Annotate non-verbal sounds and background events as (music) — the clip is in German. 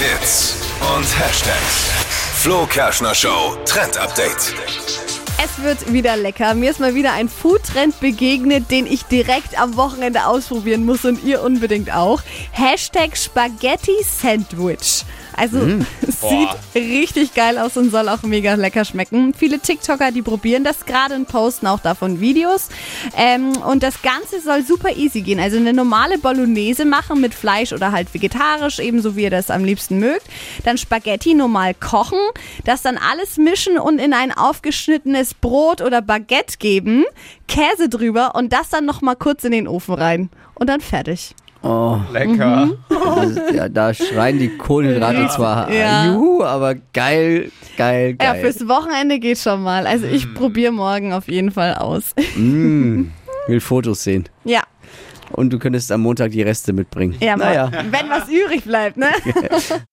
Hits und Hashtags. Flo Kerschner Show Trend Update. Es wird wieder lecker. Mir ist mal wieder ein Foodtrend begegnet, den ich direkt am Wochenende ausprobieren muss und ihr unbedingt auch. Hashtag Spaghetti Sandwich. Also (laughs) es sieht richtig geil aus und soll auch mega lecker schmecken. Viele TikToker, die probieren das gerade und posten auch davon Videos. Ähm, und das Ganze soll super easy gehen. Also eine normale Bolognese machen mit Fleisch oder halt vegetarisch, ebenso wie ihr das am liebsten mögt. Dann Spaghetti normal kochen, das dann alles mischen und in ein aufgeschnittenes Brot oder Baguette geben, Käse drüber und das dann nochmal kurz in den Ofen rein. Und dann fertig. Oh, Lecker. Das, ja, da schreien die Kohlenhydrate zwar Ja. juhu, aber geil, geil, Ja, geil. fürs Wochenende geht schon mal. Also ich probiere morgen auf jeden Fall aus. mm, will Fotos sehen. ja, Und du könntest am Montag die Reste mitbringen. ja, naja. wenn was übrig bleibt, ne? (laughs)